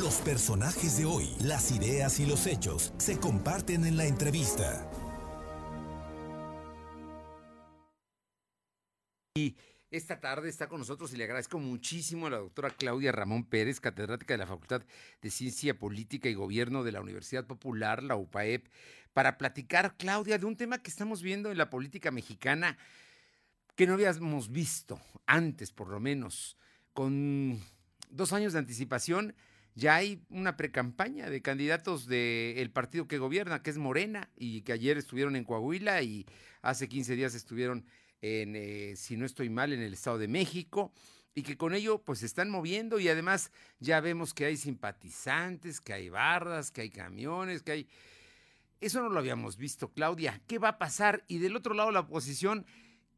Los personajes de hoy, las ideas y los hechos se comparten en la entrevista. Y esta tarde está con nosotros y le agradezco muchísimo a la doctora Claudia Ramón Pérez, catedrática de la Facultad de Ciencia Política y Gobierno de la Universidad Popular, la UPAEP, para platicar, Claudia, de un tema que estamos viendo en la política mexicana que no habíamos visto antes, por lo menos. Con dos años de anticipación, ya hay una precampaña de candidatos del partido que gobierna, que es Morena, y que ayer estuvieron en Coahuila y hace 15 días estuvieron en, eh, si no estoy mal, en el Estado de México y que con ello pues se están moviendo y además ya vemos que hay simpatizantes, que hay bardas, que hay camiones, que hay... Eso no lo habíamos visto, Claudia. ¿Qué va a pasar? Y del otro lado la oposición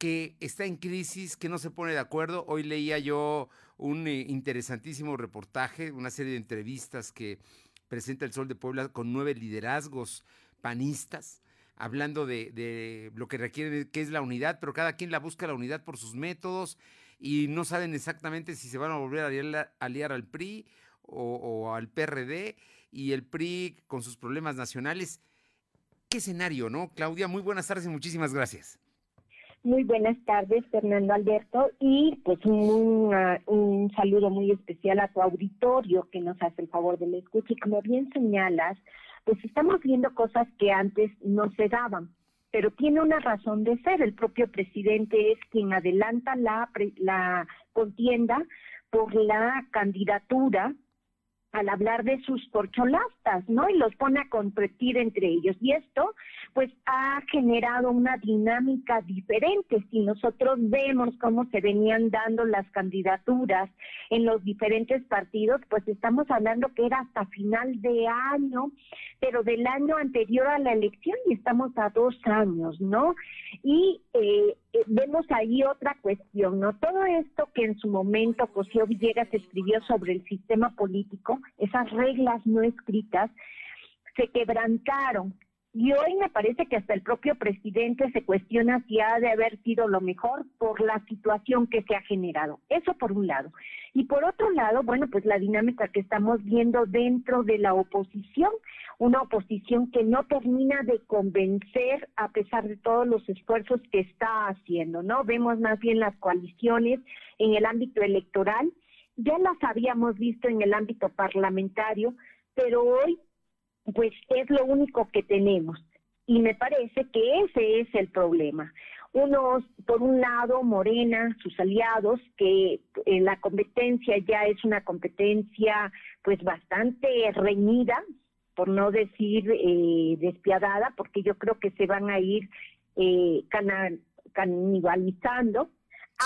que está en crisis, que no se pone de acuerdo. Hoy leía yo un eh, interesantísimo reportaje, una serie de entrevistas que presenta el Sol de Puebla con nueve liderazgos panistas hablando de, lo que requiere, que es la unidad, pero cada quien la busca la unidad por sus métodos y no saben exactamente si se van a volver a aliar, al PRI o, al PRD y el PRI con sus problemas nacionales. ¿Qué escenario, no? Claudia, muy buenas tardes y muchísimas gracias. Muy buenas tardes, Fernando Alberto, y pues un, un saludo muy especial a tu auditorio que nos hace el favor de la escucha. Y como bien señalas, pues estamos viendo cosas que antes no se daban, pero tiene una razón de ser. El propio presidente es quien adelanta la, la contienda por la candidatura al hablar de sus corcholastas, ¿no? Y los pone a competir entre ellos. Y esto, pues, ha generado una dinámica diferente. Si nosotros vemos cómo se venían dando las candidaturas en los diferentes partidos, pues estamos hablando que era hasta final de año, pero del año anterior a la elección y estamos a dos años, ¿no? Y eh, eh, vemos ahí otra cuestión, ¿no? Todo esto que en su momento José Villegas escribió sobre el sistema político, esas reglas no escritas, se quebrantaron. Y hoy me parece que hasta el propio presidente se cuestiona si ha de haber sido lo mejor por la situación que se ha generado. Eso por un lado. Y por otro lado, bueno, pues la dinámica que estamos viendo dentro de la oposición, una oposición que no termina de convencer a pesar de todos los esfuerzos que está haciendo, ¿no? Vemos más bien las coaliciones en el ámbito electoral, ya las habíamos visto en el ámbito parlamentario, pero hoy pues es lo único que tenemos. Y me parece que ese es el problema. Unos, por un lado, Morena, sus aliados, que eh, la competencia ya es una competencia pues bastante reñida, por no decir eh, despiadada, porque yo creo que se van a ir eh, canibalizando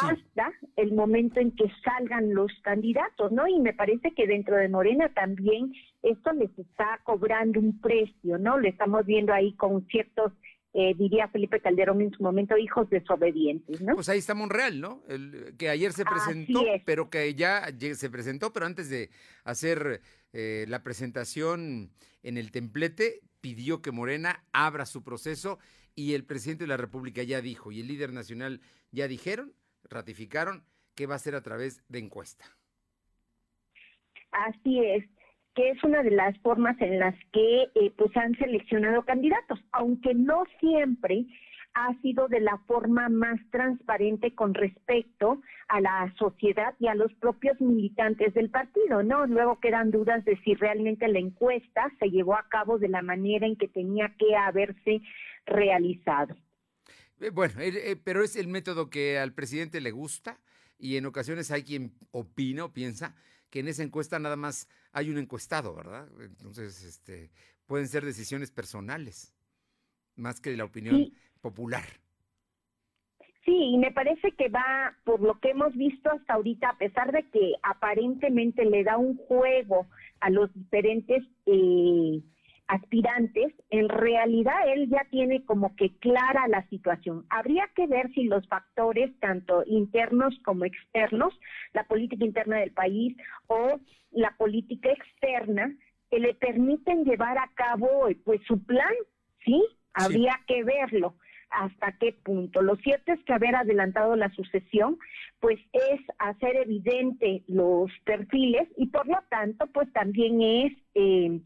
hasta el momento en que salgan los candidatos, ¿no? Y me parece que dentro de Morena también esto les está cobrando un precio, ¿no? Lo estamos viendo ahí con ciertos eh, diría Felipe Calderón en su momento, hijos desobedientes, ¿no? Pues ahí está Monreal, ¿no? que ayer se presentó, pero que ya se presentó, pero antes de hacer eh, la presentación en el templete, pidió que Morena abra su proceso y el presidente de la República ya dijo, y el líder nacional ya dijeron ratificaron que va a ser a través de encuesta. Así es, que es una de las formas en las que eh, pues han seleccionado candidatos, aunque no siempre ha sido de la forma más transparente con respecto a la sociedad y a los propios militantes del partido, ¿no? Luego quedan dudas de si realmente la encuesta se llevó a cabo de la manera en que tenía que haberse realizado. Eh, bueno, eh, pero es el método que al presidente le gusta y en ocasiones hay quien opina o piensa que en esa encuesta nada más hay un encuestado, ¿verdad? Entonces, este, pueden ser decisiones personales más que la opinión popular. Sí, y me parece que va, por lo que hemos visto hasta ahorita, a pesar de que aparentemente le da un juego a los diferentes eh, aspirantes, en realidad él ya tiene como que clara la situación. Habría que ver si los factores, tanto internos como externos, la política interna del país o la política externa, que le permiten llevar a cabo pues su plan, ¿sí? Habría que verlo. Hasta qué punto. Lo cierto es que haber adelantado la sucesión, pues es hacer evidente los perfiles y por lo tanto, pues también es, eh,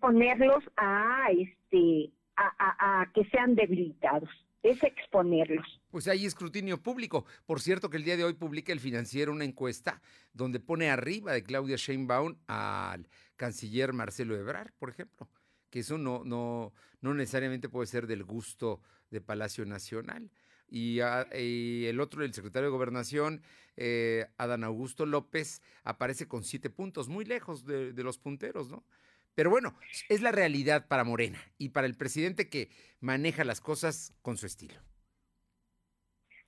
ponerlos a, este, a que sean debilitados es exponerlos. Pues hay escrutinio público. Por cierto que el día de hoy publica el financiero una encuesta donde pone arriba de Claudia Sheinbaum al canciller Marcelo Ebrard, por ejemplo, que eso no, no, no necesariamente puede ser del gusto de Palacio Nacional. Y, el otro, el secretario de Gobernación, eh, Adán Augusto López, aparece con siete puntos, muy lejos de los punteros, ¿no? Pero bueno, es la realidad para Morena y para el presidente que maneja las cosas con su estilo.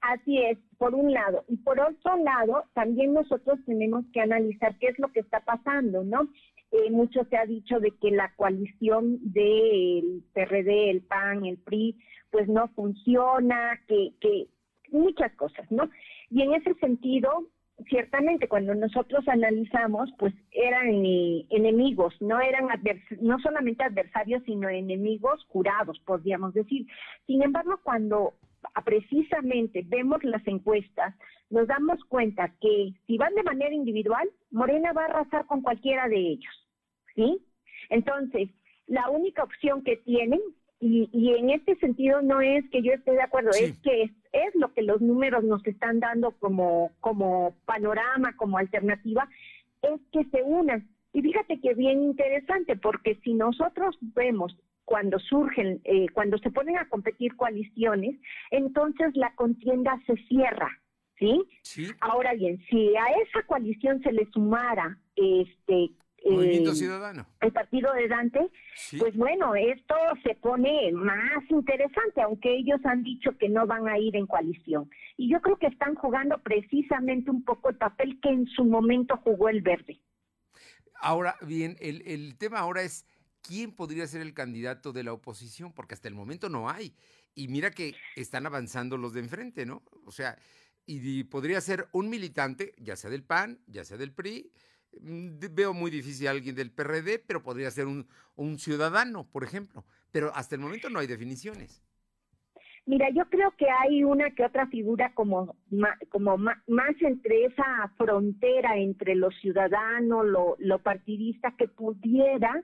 Así es, por un lado. Y por otro lado, también nosotros tenemos que analizar qué es lo que está pasando, ¿no? Eh, mucho se ha dicho de que la coalición del PRD, el PAN, el PRI, pues no funciona, que, que muchas cosas, ¿no? Y en ese sentido, ciertamente cuando nosotros analizamos, pues eran eh, enemigos, no eran no solamente adversarios, sino enemigos jurados, podríamos decir. Sin embargo, cuando precisamente vemos las encuestas, nos damos cuenta que si van de manera individual, Morena va a arrasar con cualquiera de ellos, ¿sí? Entonces, la única opción que tienen y, en este sentido no es que yo esté de acuerdo, es que es, lo que los números nos están dando como, como panorama, como alternativa, es que se unan. Y fíjate que bien interesante, porque si nosotros vemos cuando surgen, eh, cuando se ponen a competir coaliciones, entonces la contienda se cierra, ¿sí? ¿sí? Ahora bien, si a esa coalición se le sumara este Movimiento eh, Ciudadano. El partido de Dante, pues bueno, esto se pone más interesante, aunque ellos han dicho que no van a ir en coalición. Y yo creo que están jugando precisamente un poco el papel que en su momento jugó el verde. Ahora, bien, el, el tema ahora es quién podría ser el candidato de la oposición, porque hasta el momento no hay. Y mira que están avanzando los de enfrente, ¿no? O sea, y podría ser un militante, ya sea del PAN, ya sea del PRI, veo muy difícil a alguien del PRD, pero podría ser un, un ciudadano, por ejemplo. Pero hasta el momento no hay definiciones. Mira, yo creo que hay una que otra figura como, como más entre esa frontera entre lo ciudadano, lo, lo partidista, que pudiera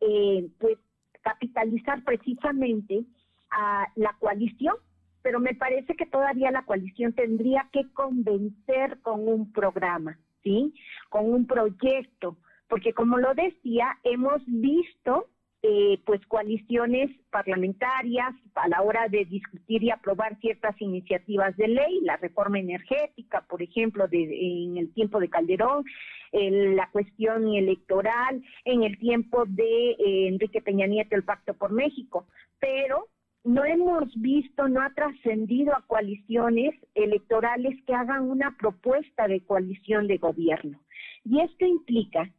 eh, pues capitalizar precisamente a la coalición, pero me parece que todavía la coalición tendría que convencer con un programa. ¿Sí? Con un proyecto, porque como lo decía, hemos visto eh, pues coaliciones parlamentarias a la hora de discutir y aprobar ciertas iniciativas de ley, la reforma energética, por ejemplo, de, en el tiempo de Calderón, la cuestión electoral, en el tiempo de eh, Enrique Peña Nieto, el Pacto por México, pero no hemos visto, no ha trascendido a coaliciones electorales que hagan una propuesta de coalición de gobierno. Y esto implica,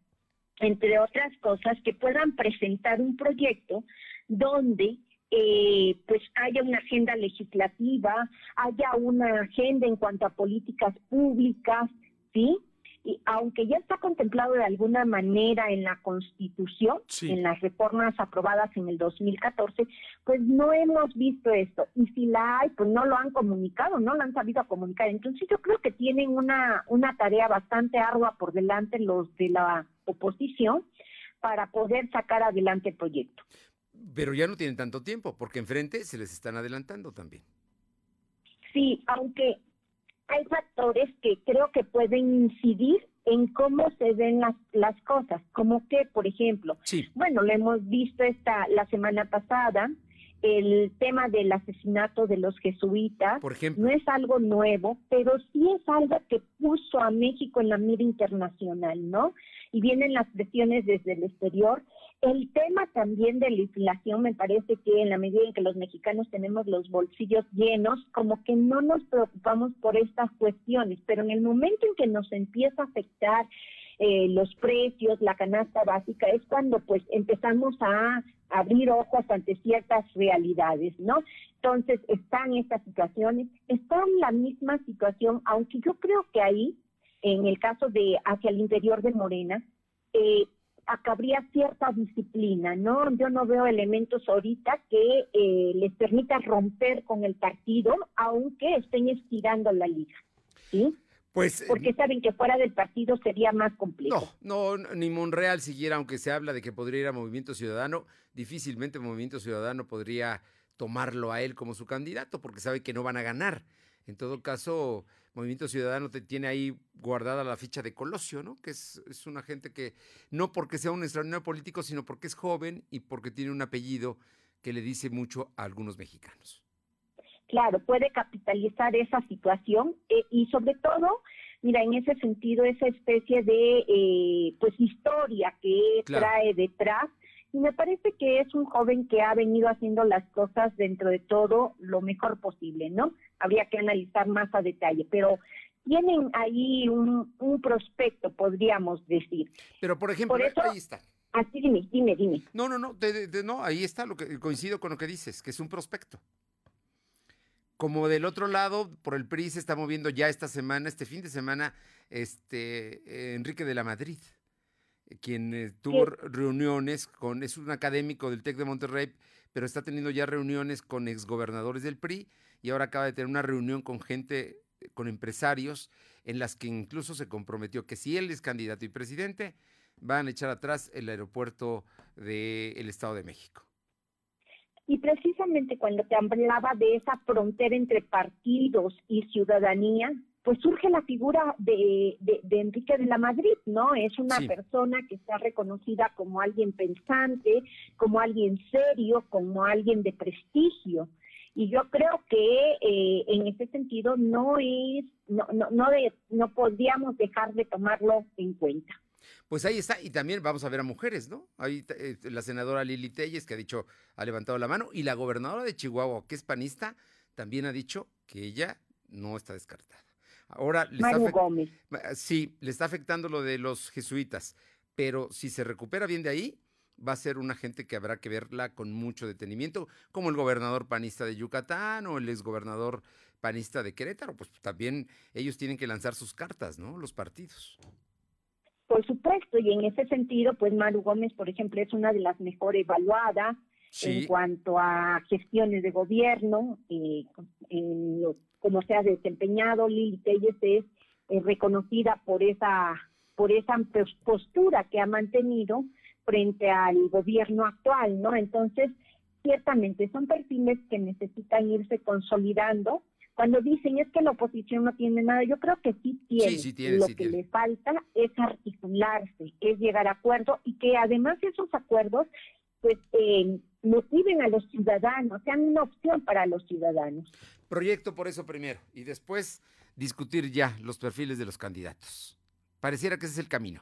entre otras cosas, que puedan presentar un proyecto donde eh, pues haya una agenda legislativa, haya una agenda en cuanto a políticas públicas, ¿sí? Y aunque ya está contemplado de alguna manera en la Constitución, en las reformas aprobadas en el 2014, pues no hemos visto esto. Y si la hay, pues no lo han comunicado, no lo han sabido comunicar. Entonces yo creo que tienen una, una tarea bastante ardua por delante los de la oposición para poder sacar adelante el proyecto. Pero ya no tienen tanto tiempo, porque enfrente se les están adelantando también. Sí, aunque hay factores que creo que pueden incidir en cómo se ven las, las cosas, como que, por ejemplo, bueno, lo hemos visto esta la semana pasada, el tema del asesinato de los jesuitas por ejemplo. no es algo nuevo, pero sí es algo que puso a México en la mira internacional, ¿no? Y vienen las presiones desde el exterior el tema también de la inflación me parece que en la medida en que los mexicanos tenemos los bolsillos llenos, como que no nos preocupamos por estas cuestiones, pero en el momento en que nos empieza a afectar eh, los precios, la canasta básica, es cuando pues empezamos a abrir ojos ante ciertas realidades, ¿no? Entonces están estas situaciones, está la misma situación, aunque yo creo que ahí, en el caso de hacia el interior de Morena, eh, habría cierta disciplina, ¿no? Yo no veo elementos ahorita que eh, les permita romper con el partido, aunque estén estirando la liga, ¿sí? Pues, Porque saben que fuera del partido sería más complejo. No, no, ni Monreal siguiera, aunque se habla de que podría ir a Movimiento Ciudadano, difícilmente Movimiento Ciudadano podría tomarlo a él como su candidato, porque sabe que no van a ganar. En todo caso, Movimiento Ciudadano te tiene ahí guardada la ficha de Colosio, ¿no? Que es, es una gente que, no porque sea un extraordinario político, sino porque es joven y porque tiene un apellido que le dice mucho a algunos mexicanos. Claro, puede capitalizar esa situación eh, y sobre todo, mira, en ese sentido, esa especie de, eh, pues, historia que trae detrás, y me parece que es un joven que ha venido haciendo las cosas dentro de todo lo mejor posible, ¿no? Habría que analizar más a detalle, pero tienen ahí un, prospecto, podríamos decir. Pero, por ejemplo, ahí está. Así dime, dime, dime. No, no, no, no, ahí está, lo que coincido con lo que dices, que es un prospecto. Como del otro lado, por el PRI se está moviendo ya esta semana, este fin de semana, este Enrique de la Madrid quien eh, tuvo reuniones con, es un académico del TEC de Monterrey, pero está teniendo ya reuniones con exgobernadores del PRI y ahora acaba de tener una reunión con gente, eh, con empresarios, en las que incluso se comprometió que si él es candidato y presidente, van a echar atrás el aeropuerto del Estado de México. Y precisamente cuando te hablaba de esa frontera entre partidos y ciudadanía, pues surge la figura de, Enrique de la Madrid, ¿no? Es una persona que está reconocida como alguien pensante, como alguien serio, como alguien de prestigio. Y yo creo que eh, en ese sentido no es, no, no, no, no podríamos dejar de tomarlo en cuenta. Pues ahí está, y también vamos a ver a mujeres, ¿no? Ahí eh, la senadora Lili Telles, que ha dicho, ha levantado la mano, y la gobernadora de Chihuahua, que es panista, también ha dicho que ella no está descartada. Ahora, le está sí, le está afectando lo de los jesuitas, pero si se recupera bien de ahí, va a ser una gente que habrá que verla con mucho detenimiento, como el gobernador panista de Yucatán o el exgobernador panista de Querétaro, pues también ellos tienen que lanzar sus cartas, ¿no? Los partidos. Por supuesto, y en ese sentido, pues Maru Gómez, por ejemplo, es una de las mejor evaluadas en cuanto a gestiones de gobierno, eh, en lo como se ha desempeñado, Lili Telles es eh, reconocida por esa, por esa postura que ha mantenido frente al gobierno actual, ¿no? Entonces, ciertamente son perfiles que necesitan irse consolidando. Cuando dicen es que la oposición no tiene nada, yo creo que sí tiene. Lo que le falta es articularse, es llegar a acuerdos y que además esos acuerdos pues eh, motiven a los ciudadanos, sean una opción para los ciudadanos. Proyecto por eso primero y después discutir ya los perfiles de los candidatos. Pareciera que ese es el camino.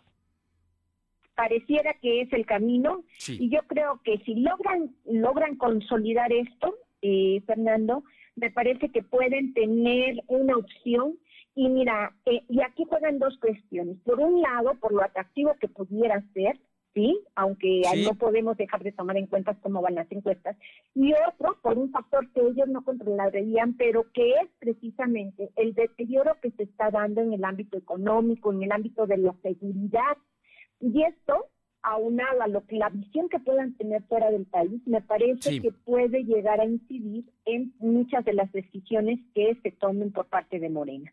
Pareciera que es el camino y yo creo que si logran logran consolidar esto, eh, Fernando, me parece que pueden tener una opción y mira, eh, y aquí juegan dos cuestiones. Por un lado, por lo atractivo que pudiera ser, ¿sí? Aunque no podemos dejar de tomar en cuenta cómo van las encuestas. Y otro, por un factor que ellos no controlarían, pero que es precisamente el deterioro que se está dando en el ámbito económico, en el ámbito de la seguridad. Y esto, aunado a lo que la visión que puedan tener fuera del país, me parece que puede llegar a incidir en muchas de las decisiones que se tomen por parte de Morena.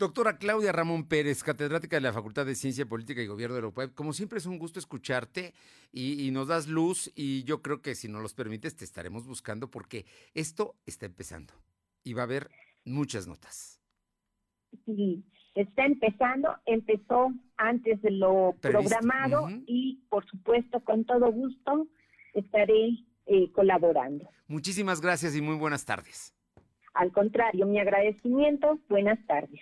Doctora Claudia Ramón Pérez, catedrática de la Facultad de Ciencia Política y Gobierno de Europa. Como siempre es un gusto escucharte y, nos das luz y yo creo que si nos los permites te estaremos buscando porque esto está empezando y va a haber muchas notas. Sí, está empezando, empezó antes de lo programado y por supuesto con todo gusto estaré eh, colaborando. Muchísimas gracias y muy buenas tardes. Al contrario, mi agradecimiento, buenas tardes.